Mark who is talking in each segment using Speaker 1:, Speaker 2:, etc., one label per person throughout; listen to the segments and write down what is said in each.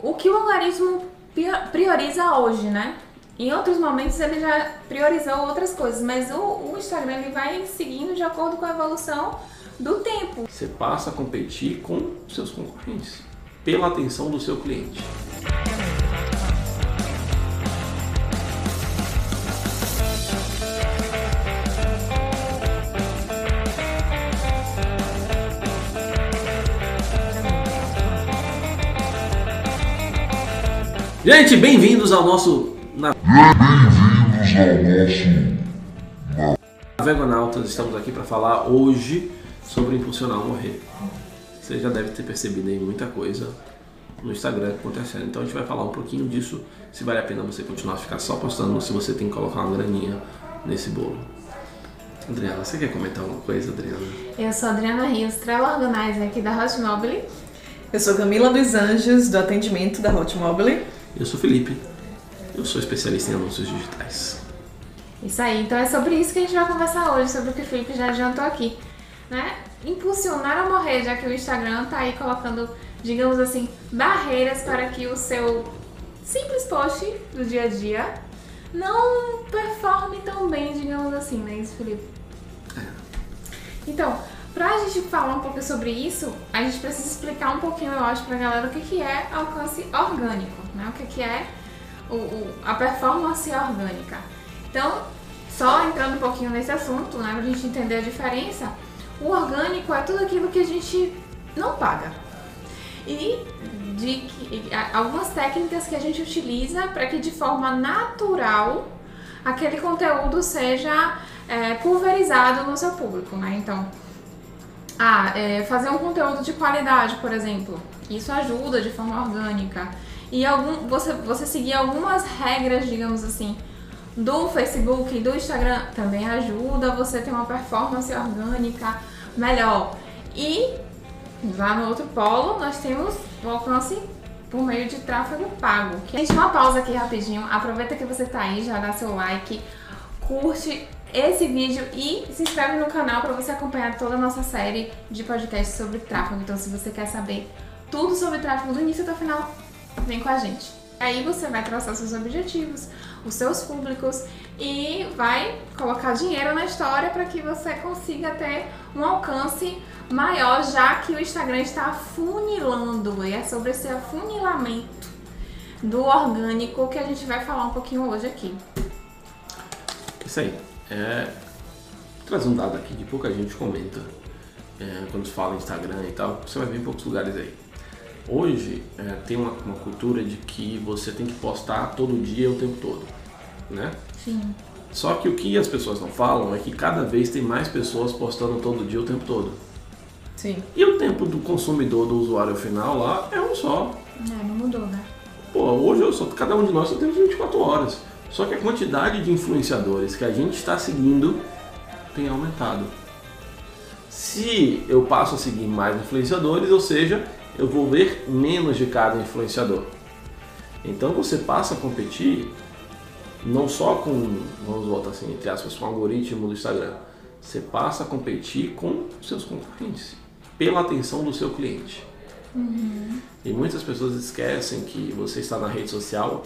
Speaker 1: o que o algoritmo prioriza hoje, né? Em outros momentos ele já priorizou outras coisas, mas o, o Instagram ele vai seguindo de acordo com a evolução do tempo.
Speaker 2: Você passa a competir com seus concorrentes pela atenção do seu cliente. Gente, bem-vindos ao nosso. Na... Bem-vindos ao nosso. Vegonautas, estamos aqui para falar hoje sobre impulsionar ou morrer. Você já deve ter percebido aí muita coisa no Instagram acontecendo. Então a gente vai falar um pouquinho disso, se vale a pena você continuar a ficar só postando, se você tem que colocar uma graninha nesse bolo. Adriana, você quer comentar alguma coisa, Adriana?
Speaker 1: Eu sou a Adriana Rios, travel organizer aqui da Hot Mobile.
Speaker 3: Eu sou Camila dos Anjos, do atendimento da Hot Mobile.
Speaker 2: Eu sou Felipe, eu sou especialista em anúncios digitais.
Speaker 1: Isso aí, então é sobre isso que a gente vai conversar hoje, sobre o que o Felipe já adiantou aqui. Né? Impulsionar a morrer, já que o Instagram está aí colocando, digamos assim, barreiras para que o seu simples post do dia a dia não performe tão bem, digamos assim, né, isso, Felipe? É. Então, Pra gente falar um pouco sobre isso, a gente precisa explicar um pouquinho, eu acho, pra galera o que, que é alcance orgânico, né? O que, que é o, o, a performance orgânica. Então, só entrando um pouquinho nesse assunto, né, pra gente entender a diferença, o orgânico é tudo aquilo que a gente não paga. E de que, algumas técnicas que a gente utiliza para que de forma natural aquele conteúdo seja é, pulverizado no seu público, né? Então, ah, é, fazer um conteúdo de qualidade, por exemplo. Isso ajuda de forma orgânica. E algum, você, você seguir algumas regras, digamos assim, do Facebook e do Instagram também ajuda você ter uma performance orgânica melhor. E lá no outro polo nós temos o alcance por meio de tráfego pago. Gente, uma pausa aqui rapidinho. Aproveita que você tá aí, já dá seu like, curte esse vídeo e se inscreve no canal para você acompanhar toda a nossa série de podcasts sobre tráfego. Então, se você quer saber tudo sobre tráfego do início até o final, vem com a gente. Aí você vai traçar seus objetivos, os seus públicos e vai colocar dinheiro na história para que você consiga ter um alcance maior, já que o Instagram está funilando. E é sobre esse afunilamento do orgânico que a gente vai falar um pouquinho hoje aqui.
Speaker 2: Isso aí é trazer um dado aqui que pouca gente comenta é, quando se fala em Instagram e tal, você vai ver em poucos lugares aí. Hoje é, tem uma, uma, cultura de que você tem que postar todo dia o tempo todo, né?
Speaker 1: Sim.
Speaker 2: Só que o que as pessoas não falam é que cada vez tem mais pessoas postando todo dia o tempo todo.
Speaker 3: Sim.
Speaker 2: E o tempo do consumidor, do usuário final lá é um só.
Speaker 1: É, não mudou, né?
Speaker 2: Pô, hoje eu só, cada um de nós só temos 24 horas. Só que a quantidade de influenciadores que a gente está seguindo tem aumentado. Se eu passo a seguir mais influenciadores, ou seja, eu vou ver menos de cada influenciador. Então você passa a competir não só com, vamos voltar assim, entre aspas, com o algoritmo do Instagram. Você passa a competir com seus concorrentes pela atenção do seu cliente.
Speaker 1: Uhum.
Speaker 2: E muitas pessoas esquecem que você está na rede social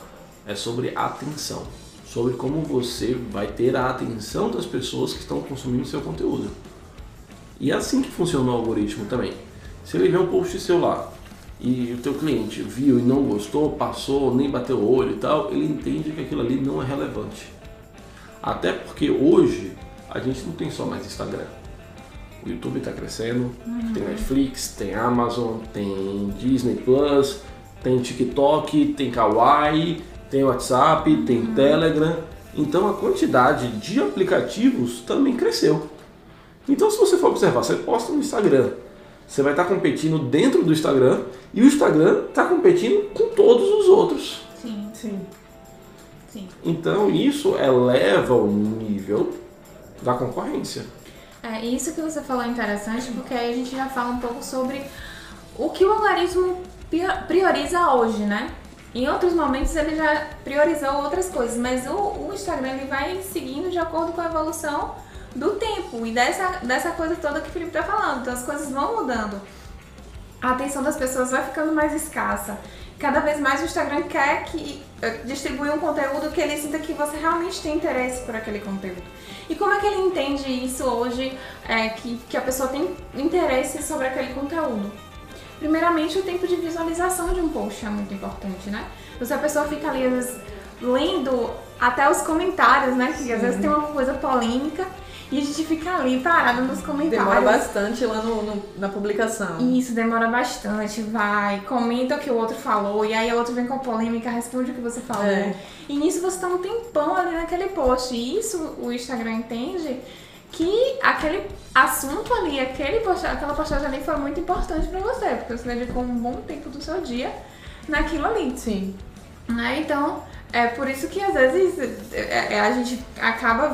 Speaker 2: é sobre atenção, sobre como você vai ter a atenção das pessoas que estão consumindo seu conteúdo. E é assim que funciona o algoritmo também. Se ele vê um post seu lá e o teu cliente viu e não gostou, passou, nem bateu o olho e tal, ele entende que aquilo ali não é relevante. Até porque hoje a gente não tem só mais Instagram. O YouTube está crescendo, uhum. tem Netflix, tem Amazon, tem Disney Plus, tem TikTok, tem Kawaii, tem WhatsApp, tem Telegram. Então a quantidade de aplicativos também cresceu. Então se você for observar, você posta no Instagram, você vai estar competindo dentro do Instagram e o Instagram está competindo com todos os outros.
Speaker 1: Sim, sim. sim.
Speaker 2: Então isso eleva o nível da concorrência.
Speaker 1: É, isso que você falou é interessante, porque aí a gente já fala um pouco sobre o que o algoritmo prioriza hoje, né? Em outros momentos ele já priorizou outras coisas, mas o, o, Instagram ele vai seguindo de acordo com a evolução do tempo e dessa, dessa coisa toda que o Felipe tá falando. Então as coisas vão mudando. A atenção das pessoas vai ficando mais escassa. cada vez mais o Instagram quer que eh, distribuir um conteúdo que ele sinta que você realmente tem interesse por aquele conteúdo. E como é que ele entende isso hoje, é, que, que a pessoa tem interesse sobre aquele conteúdo? Primeiramente, o tempo de visualização de um post é muito importante, né? Então, se a pessoa fica ali, às vezes, lendo até os comentários, né? Que às vezes tem uma coisa polêmica e a gente fica ali parado nos comentários.
Speaker 3: Demora bastante lá no, no- na publicação.
Speaker 1: Isso, demora bastante, vai, comenta o que o outro falou, e aí o outro vem com a polêmica, responde o que você falou.
Speaker 3: É.
Speaker 1: E nisso você tá um tempão ali naquele post. E isso o Instagram entende que aquele assunto ali, aquele post, aquela postagem ali foi muito importante pra você, porque você dedicou um bom tempo do seu dia naquilo ali.
Speaker 3: Sim.
Speaker 1: Né? Então, é por isso que às vezes é, é, a gente acaba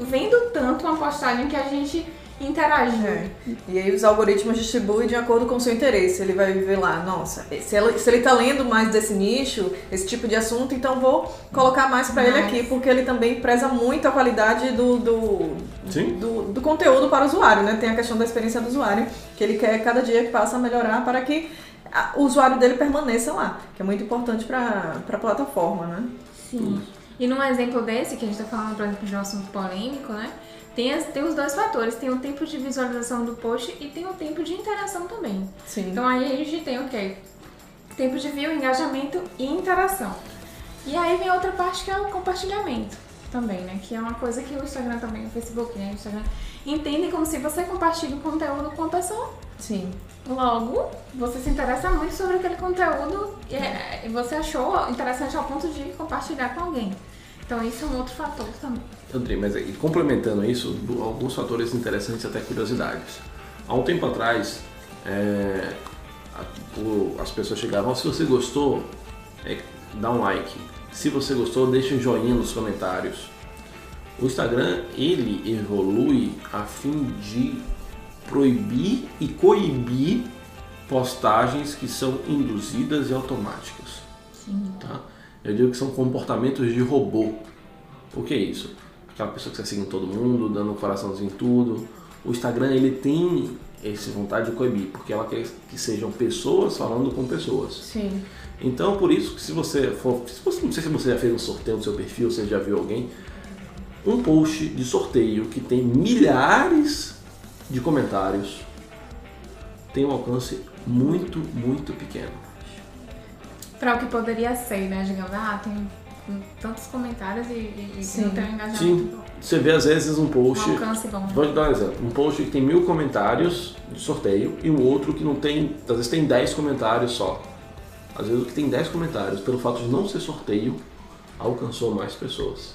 Speaker 1: vendo tanto uma postagem que a gente interagiu.
Speaker 3: É. E aí os algoritmos distribuem de acordo com o seu interesse. Ele vai ver lá, nossa, se, ela- se ele tá lendo mais desse nicho, esse tipo de assunto, então vou colocar mais pra ele aqui, porque ele também preza muito a qualidade do, do,
Speaker 2: Sim.
Speaker 3: do, do conteúdo para o usuário, né? Tem a questão da experiência do usuário, que ele quer cada dia que passa melhorar para que a- o usuário dele permaneça lá, que é muito importante para a plataforma, né?
Speaker 1: Sim. E num exemplo desse, que a gente tá falando, por exemplo, de um assunto polêmico, né? Tem, as- tem os dois fatores, tem o tempo de visualização do post e tem o tempo de interação também.
Speaker 3: Sim.
Speaker 1: Então aí a gente tem o quê? Tempo de view, engajamento e interação. E aí vem outra parte que é o compartilhamento também, né? Que é uma coisa que o Instagram também, o Facebook, né? O Instagram entendem como se você compartilha o conteúdo com a pessoa.
Speaker 3: Sim.
Speaker 1: Logo, você se interessa muito sobre aquele conteúdo e, é, e você achou interessante ao ponto de compartilhar com alguém. Então isso é um outro fator também.
Speaker 2: Andrei, mas aí, complementando isso, alguns fatores interessantes até curiosidades. Há um tempo atrás, é, a- o- as pessoas chegavam, "Ó, se você gostou, é, dá um like. Se você gostou, deixa um joinha nos comentários. O Instagram, ele evolui a fim de proibir e coibir postagens que são induzidas e automáticas.
Speaker 1: Sim.
Speaker 2: tá? Eu digo que são comportamentos de robô. O que é isso? Aquela pessoa que está seguindo todo mundo, dando um coraçãozinho em tudo. O Instagram ele tem essa vontade de coibir, porque ela quer que sejam pessoas falando com pessoas.
Speaker 3: Sim.
Speaker 2: Então, por isso que se você for, se você, não sei se você já fez um sorteio no seu perfil, você já viu alguém, um post de sorteio que tem milhares de comentários tem um alcance muito, muito pequeno.
Speaker 1: Para o que poderia ser, né? Digamos, ah, tem tantos comentários e, e,
Speaker 3: Sim.
Speaker 1: não tem um engajamento
Speaker 2: Sim.
Speaker 1: bom.
Speaker 2: Você vê às vezes um
Speaker 1: Um
Speaker 2: post
Speaker 1: alcance bom.
Speaker 2: Vou te dar um exemplo. Um post que tem mil comentários de sorteio e um outro que não tem, às vezes tem 10 comentários só. Às vezes o que tem 10 comentários, pelo fato de não ser sorteio, alcançou mais pessoas.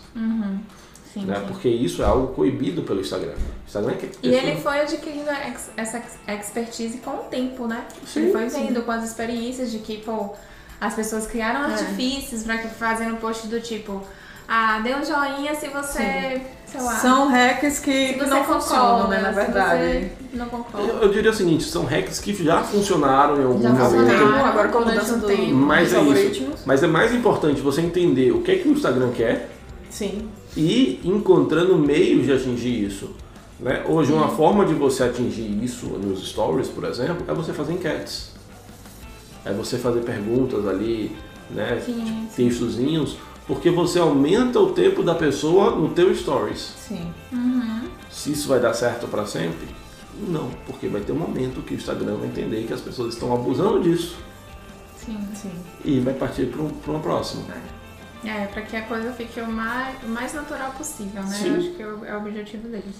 Speaker 1: Sim,
Speaker 2: né?
Speaker 1: sim.
Speaker 2: Porque isso é algo coibido pelo Instagram. O Instagram quer que
Speaker 1: E ele foi adquirindo ex- essa ex- expertise com o tempo, né?
Speaker 2: Sim,
Speaker 1: ele foi vendo com as experiências de que, pô, as pessoas criaram
Speaker 3: É.
Speaker 1: artifícios pra que fazendo post do tipo, ah, dê um joinha se você, sei lá,
Speaker 3: São hacks que, não funcionam, né, na
Speaker 1: se
Speaker 3: verdade.
Speaker 1: você não concorda.
Speaker 2: Eu, eu diria o seguinte, são hacks que já funcionaram em algum
Speaker 1: Já
Speaker 2: momento.
Speaker 1: funcionaram.
Speaker 3: agora com mudança
Speaker 1: um
Speaker 3: do,
Speaker 1: tempo.
Speaker 2: Mas é isso. Mas é mais importante você entender o que é que o Instagram quer
Speaker 3: Sim.
Speaker 2: e encontrando meios de atingir isso. Né? Hoje, uma forma de você atingir isso nos stories, por exemplo, é você fazer enquetes. É você fazer perguntas ali, né?
Speaker 1: Sim,
Speaker 2: tipo,
Speaker 1: sim.
Speaker 2: textozinhos, porque você aumenta o tempo da pessoa no teu stories.
Speaker 3: Sim.
Speaker 2: Se isso vai dar certo para sempre? Não, porque vai ter um momento que o Instagram vai entender que as pessoas estão abusando disso
Speaker 1: Sim.
Speaker 3: Sim.
Speaker 2: e vai partir para um, pra uma próxima.
Speaker 1: É, pra que a coisa fique o mais, o mais natural possível, né?
Speaker 2: Sim.
Speaker 1: Eu acho que é o, é o objetivo deles.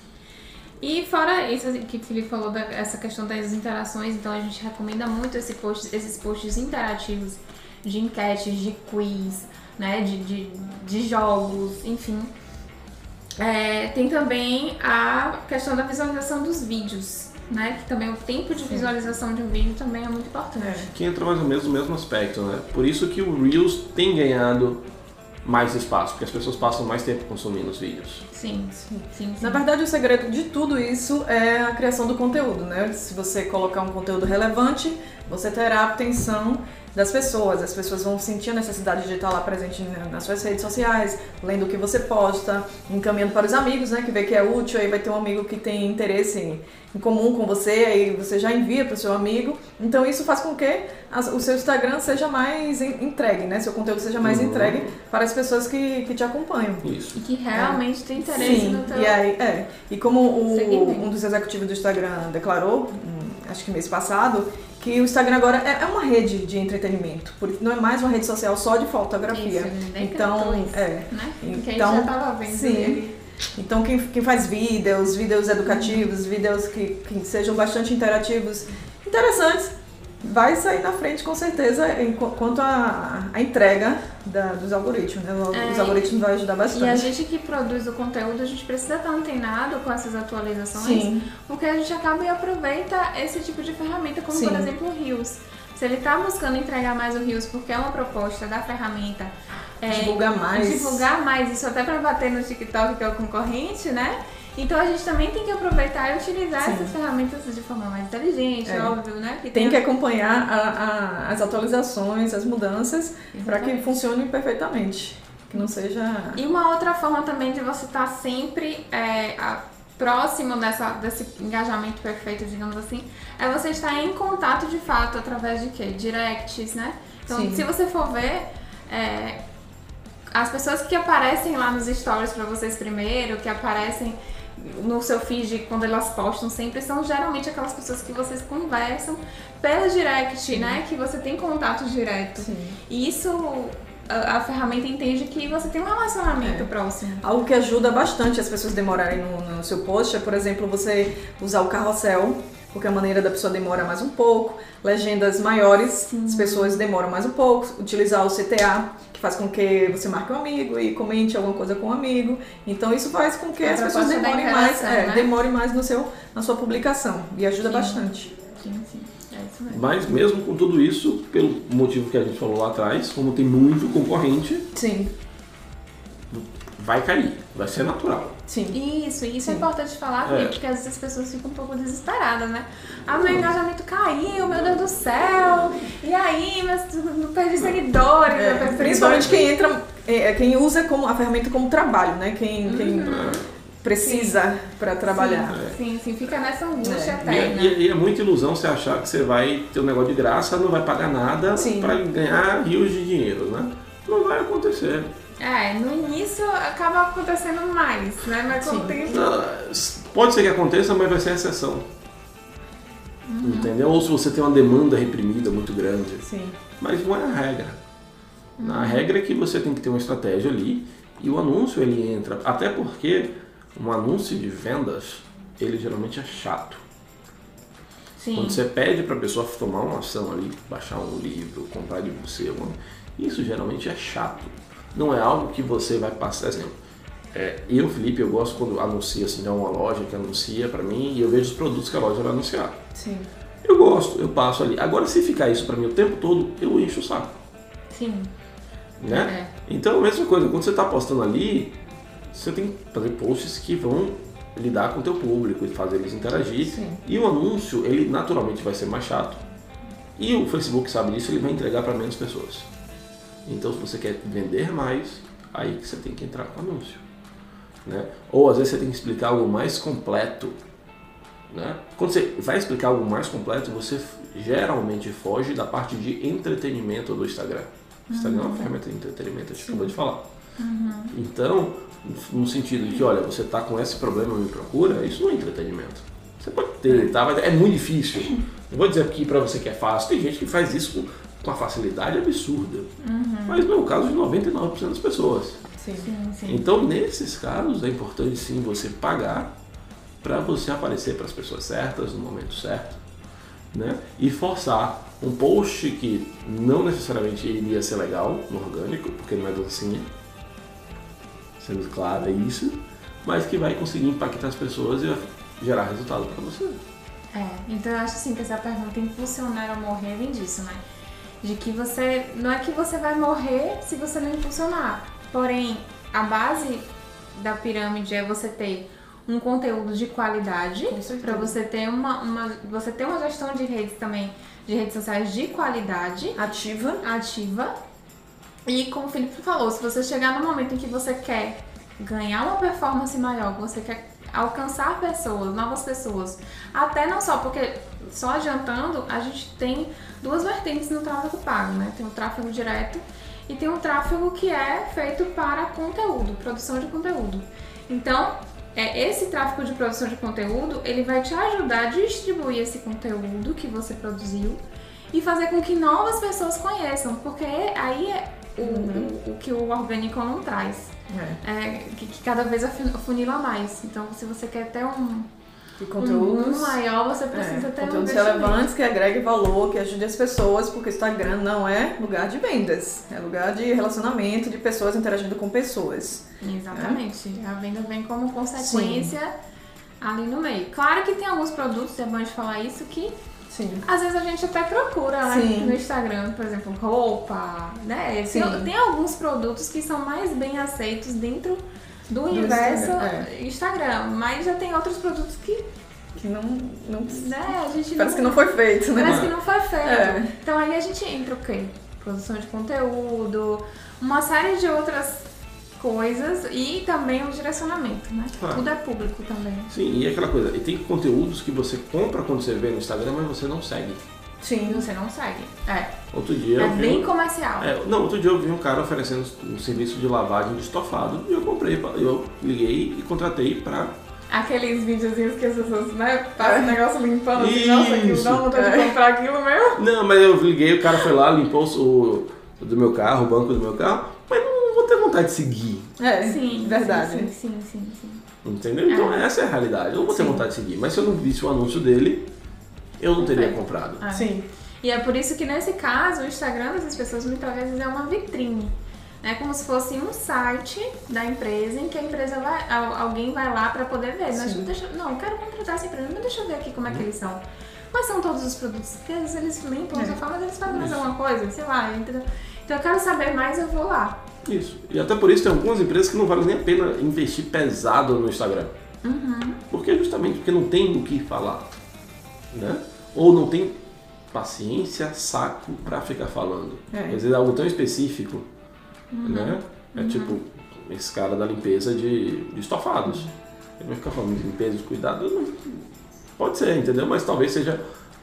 Speaker 1: E fora isso assim, que o Felipe falou, da, essa questão das interações, então a gente recomenda muito esse post, esses posts interativos de enquetes, de quiz, né? De, de, de jogos, enfim. É, tem também a questão da visualização dos vídeos, né? Que também o tempo de visualização de um vídeo também é muito importante.
Speaker 3: É.
Speaker 2: Que entra mais ou menos no mesmo aspecto, né? Por isso que o Reels tem ganhado mais espaço, porque as pessoas passam mais tempo consumindo os vídeos.
Speaker 1: Sim, sim, sim.
Speaker 3: Na verdade, o segredo de tudo isso é a criação do conteúdo, né? Se você colocar um conteúdo relevante, você terá a atenção das pessoas. As pessoas vão sentir a necessidade de estar lá presente nas suas redes sociais, lendo o que você posta, encaminhando para os amigos, né? Que vê que é útil, aí vai ter um amigo que tem interesse em comum com você, aí você já envia para o seu amigo. Então isso faz com que o seu Instagram seja mais entregue, né? Seu conteúdo seja mais uhum. entregue para as pessoas que, que te acompanham.
Speaker 1: Isso. E que realmente é. tem interesse
Speaker 3: Sim,
Speaker 1: no teu...
Speaker 3: E, aí, é. e como o, um dos executivos do Instagram declarou, hum, acho que mês passado, que o Instagram agora é, é uma rede de entretenimento, porque não é mais uma rede social só de fotografia. Isso, então,
Speaker 1: isso,
Speaker 3: é.
Speaker 1: Né? Então, já tava vendo
Speaker 3: sim. Então quem, quem faz vídeos, vídeos educativos, vídeos que, que sejam bastante interativos, interessantes, vai sair na frente com certeza quanto a entrega da, dos algoritmos. Né? Os é, algoritmos vão ajudar bastante.
Speaker 1: E a gente que produz o conteúdo, a gente precisa estar antenado com essas atualizações, Sim. porque a gente acaba e aproveita esse tipo de ferramenta, como Sim. por exemplo o Rios. Se ele está buscando entregar mais o Rios porque é uma proposta da ferramenta
Speaker 3: é, divulgar mais.
Speaker 1: Divulgar mais, isso até para bater no TikTok, que é o concorrente, né? Então a gente também tem que aproveitar e utilizar Sim. essas ferramentas de forma mais inteligente, é. óbvio, né?
Speaker 3: Que tem, tem que acompanhar a, a, as atualizações, as mudanças, para que funcione perfeitamente. Que não seja.
Speaker 1: E uma outra forma também de você estar tá sempre é, a, próximo dessa, desse engajamento perfeito, digamos assim, é você estar em contato de fato através de quê? Directs, né? Então, Sim. se você for ver, é, as pessoas que aparecem lá nos stories para vocês primeiro, que aparecem no seu feed quando elas postam sempre são geralmente aquelas pessoas que vocês conversam pelo direct, Sim. né? Que você tem contato direto. Sim. E isso a, a, ferramenta entende que você tem um relacionamento é. próximo.
Speaker 3: Algo que ajuda bastante as pessoas demorarem no, no seu post é, por exemplo, você usar o carrossel porque a maneira da pessoa demora mais um pouco, legendas maiores, Sim. as pessoas demoram mais um pouco, utilizar o CTA, faz com que você marque um amigo e comente alguma coisa com um amigo. Então isso faz com que as pessoas demorem mais, é, né? demorem mais no seu, na sua publicação e ajuda sim. bastante.
Speaker 1: Sim, sim. É isso mesmo.
Speaker 2: Mas mesmo com tudo isso, pelo motivo que a gente falou lá atrás, como tem muito concorrente,
Speaker 3: sim.
Speaker 2: vai cair, vai ser natural.
Speaker 1: Sim. Isso, e isso é Sim. é importante falar, é. porque às vezes as pessoas ficam um pouco desesperadas, né? Ah, meu engajamento caiu, meu Deus do céu! E aí, meus, perdi seguidores. É,
Speaker 3: principalmente quem entra, é, quem usa como, a ferramenta como trabalho, né? Quem, uhum. quem precisa para trabalhar.
Speaker 1: Sim, sim, sim, fica nessa angústia
Speaker 2: é.
Speaker 1: eterna.
Speaker 2: E, e, é muita ilusão você achar que você vai ter um negócio de graça, não vai pagar nada para ganhar rios de dinheiro, né? Não vai acontecer.
Speaker 1: É, no início acaba acontecendo mais, né? Mas com o tempo.
Speaker 2: pode ser que aconteça, mas vai ser exceção. Uhum. Entendeu? Ou se você tem uma demanda reprimida muito grande.
Speaker 3: Sim.
Speaker 2: Mas não é a regra. Uhum. A regra é que você tem que ter uma estratégia ali e o anúncio ele entra. Até porque um anúncio de vendas, ele geralmente é chato.
Speaker 1: Sim.
Speaker 2: Quando você pede para a pessoa tomar uma ação ali, baixar um livro, comprar de você, isso geralmente é chato não é algo que você vai passar. Exemplo, é, eu, Felipe, eu gosto quando anuncia assim, é uma loja que anuncia para mim e eu vejo os produtos que a loja vai anunciar.
Speaker 3: Sim.
Speaker 2: Eu gosto, eu passo ali. Agora, se ficar isso para mim o tempo todo, eu encho o saco.
Speaker 1: Sim.
Speaker 2: Né? É. Então, a mesma coisa, quando você está postando ali, você tem que fazer posts que vão lidar com o teu público e fazer eles interagir.
Speaker 3: Sim.
Speaker 2: E o anúncio, ele naturalmente vai ser mais chato. E o Facebook sabe disso, ele vai entregar para menos pessoas. Então, se você quer vender mais, aí que você tem que entrar com anúncio. Né? Ou às vezes você tem que explicar algo mais completo. Né? Quando você vai explicar algo mais completo, você geralmente foge da parte de entretenimento do Instagram. Instagram uhum. é uma uhum. ferramenta de entretenimento, a gente acabou de falar.
Speaker 1: Uhum.
Speaker 2: Então, no sentido de que, olha, você está com esse problema me procura, isso não é entretenimento. Você pode ter, tá? Mas é muito difícil. Não vou dizer aqui para você que é fácil. Tem gente que faz isso com uma facilidade absurda.
Speaker 1: Uhum.
Speaker 2: Mas não é o caso de 99% das pessoas.
Speaker 1: Sim. Sim, sim.
Speaker 2: Então, nesses casos, é importante sim você pagar para você aparecer para as pessoas certas no momento certo, né? E forçar um post que não necessariamente iria ser legal no orgânico, porque não é dancinha, sendo claro é isso, mas que vai conseguir impactar as pessoas e gerar resultado para você.
Speaker 1: É, então eu acho assim que essa pergunta impulsionar ou morrer vem disso, né? de que você não é que você vai morrer se você não impulsionar. Porém, a base da pirâmide é você ter um conteúdo de qualidade para você ter uma, uma você ter uma gestão de redes também de redes sociais de qualidade
Speaker 3: Ativa.
Speaker 1: ativa e como o Felipe falou se você chegar no momento em que você quer ganhar uma performance maior você quer alcançar pessoas novas pessoas até não só porque só adiantando a gente tem duas vertentes no tráfego pago né? Tem o tráfego direto e tem um tráfego que é feito para conteúdo produção de conteúdo. Então é, esse tráfego de produção de conteúdo, ele vai te ajudar a distribuir esse conteúdo que você produziu e fazer com que novas pessoas conheçam, porque aí é o, o, o que o orgânico não traz.
Speaker 3: É.
Speaker 1: É, que, que cada vez afun- afunila mais. Então, se você quer ter um, um
Speaker 3: conteúdos.
Speaker 1: boom maior, você precisa
Speaker 3: é,
Speaker 1: ter um
Speaker 3: conteúdos
Speaker 1: investimento.
Speaker 3: relevantes que agreguem valor, que ajude as pessoas, porque o Instagram não é lugar de vendas, é lugar de relacionamento, de pessoas interagindo com pessoas.
Speaker 1: Exatamente. A venda vem como consequência ali no meio. Claro que tem alguns produtos, é bom de falar isso, que
Speaker 3: Sim.
Speaker 1: Às vezes a gente até procura né,
Speaker 3: Sim.
Speaker 1: no Instagram, por exemplo, roupa, né? Tem,
Speaker 3: Sim.
Speaker 1: tem alguns produtos que são mais bem aceitos dentro do, universo
Speaker 3: Instagram,
Speaker 1: Instagram, mas já tem outros produtos que,
Speaker 3: Que não. não
Speaker 1: né, a gente
Speaker 3: parece que não foi feito, né?
Speaker 1: Parece que não foi feito.
Speaker 3: É.
Speaker 1: Então aí a gente entra o quê? Produção de conteúdo, uma série de outras coisas e também o direcionamento, né?
Speaker 2: Claro.
Speaker 1: Tudo é público também.
Speaker 2: Sim, e aquela coisa, e tem conteúdos que você compra quando você vê no Instagram, mas você não segue.
Speaker 3: Sim.
Speaker 1: você não segue. É.
Speaker 2: Outro dia
Speaker 1: É bem
Speaker 2: um-
Speaker 1: comercial.
Speaker 2: É, não, outro dia eu vi um cara oferecendo um serviço de lavagem de estofado e eu comprei, eu liguei e contratei pra.
Speaker 1: Aqueles videozinhos que as pessoas, né, o negócio limpando assim, nossa, aquilo dá vontade de comprar aquilo mesmo.
Speaker 2: Não, mas eu liguei, o cara foi lá, limpou o, o do meu carro, o banco do meu carro, mas não vou ter vontade de seguir.
Speaker 3: É,
Speaker 1: Sim,
Speaker 3: verdade.
Speaker 1: Sim, sim, sim, sim.
Speaker 2: Entendeu? Então essa é a realidade. Eu não vou ter
Speaker 3: Sim.
Speaker 2: vontade de seguir. Mas se eu não visse o anúncio dele, eu não teria comprado.
Speaker 1: É.
Speaker 3: Sim.
Speaker 1: E é por isso que nesse caso o Instagram dessas pessoas muitas vezes é uma vitrine. É como se fosse um site da empresa em que a empresa vai, al- alguém vai lá para poder ver. Mas
Speaker 3: Sim.
Speaker 1: deixa, não, eu quero contratar essa empresa, mas deixa eu ver aqui como é que eles são. Quais são todos os produtos? Porque às vezes eles limpam
Speaker 3: É.
Speaker 1: sofá, mas eles fazem mais alguma coisa, sei lá, entendeu? Então eu quero saber mais, eu vou lá.
Speaker 2: Isso. E até por isso tem algumas empresas que não vale nem a pena investir pesado no Instagram.
Speaker 1: Uhum.
Speaker 2: Porque justamente porque não tem o que falar. Né? Ou não tem paciência, saco pra ficar falando.
Speaker 3: É.
Speaker 2: Às vezes é algo tão específico.
Speaker 1: Uhum.
Speaker 2: Né? É tipo esse cara da limpeza de, de estofados. Ele vai ficar falando de limpeza, de cuidado. não- Pode ser, entendeu? Mas talvez seja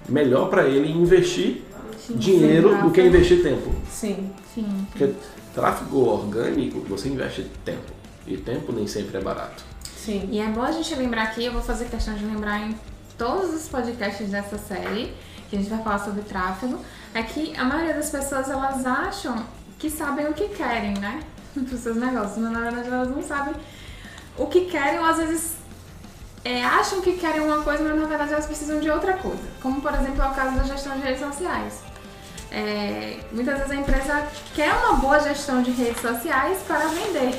Speaker 2: melhor pra ele investir
Speaker 1: Sim,
Speaker 2: dinheiro
Speaker 1: sim,
Speaker 2: do que investir tempo.
Speaker 3: Sim.
Speaker 1: Sim.
Speaker 2: Porque tráfego orgânico, você investe tempo. E tempo nem sempre é barato.
Speaker 3: Sim.
Speaker 1: E é bom a gente lembrar aqui, eu vou fazer questão de lembrar em todos os podcasts dessa série, que a gente vai falar sobre tráfego, é que a maioria das pessoas elas acham que sabem o que querem, né? Para os seus negócios, mas na verdade elas não sabem o que querem, ou às vezes é, acham que querem uma coisa, mas na verdade elas precisam de outra coisa. Como por exemplo é o caso da gestão de redes sociais. É, muitas vezes a empresa quer uma boa gestão de redes sociais para vender.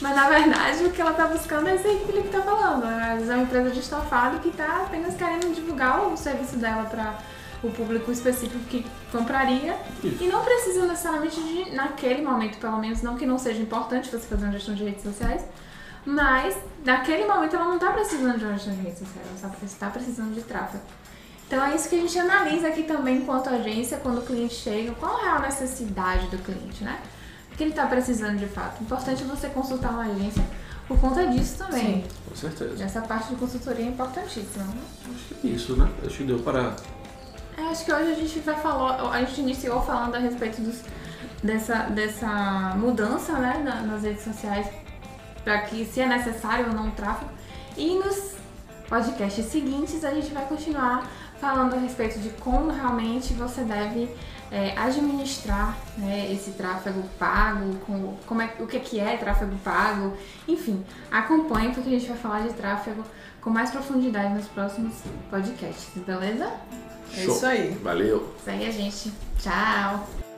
Speaker 1: Mas na verdade o que ela está buscando é isso que o Felipe está falando. Às vezes é uma empresa de estofado que está apenas querendo divulgar o serviço dela para o público específico que compraria e não precisa necessariamente de, naquele momento, pelo menos, não que não seja importante você fazer uma gestão de redes sociais, mas naquele momento ela não está precisando de uma gestão de redes sociais, ela está precisando de tráfego. Então é isso que a gente analisa aqui também enquanto agência, quando o cliente chega, qual é a real necessidade do cliente, né? O que ele está precisando de fato. Importante é você consultar uma agência por conta disso também.
Speaker 3: Sim.
Speaker 2: Com certeza.
Speaker 1: Essa parte de consultoria é importantíssima. Né?
Speaker 2: Acho que é isso, né? Acho que deu para.
Speaker 1: É, acho que hoje a gente vai falar, a gente iniciou falando a respeito dos, dessa, dessa mudança né, na- nas redes sociais, para que se é necessário ou não o tráfego. E nos podcasts seguintes a gente vai continuar falando a respeito de como realmente você deve é, administrar né, esse tráfego pago, com, como é, o que, que é tráfego pago, enfim, acompanhe porque a gente vai falar de tráfego com mais profundidade nos próximos podcasts, beleza?
Speaker 3: É isso aí.
Speaker 2: Valeu.
Speaker 1: Segue a gente. Tchau!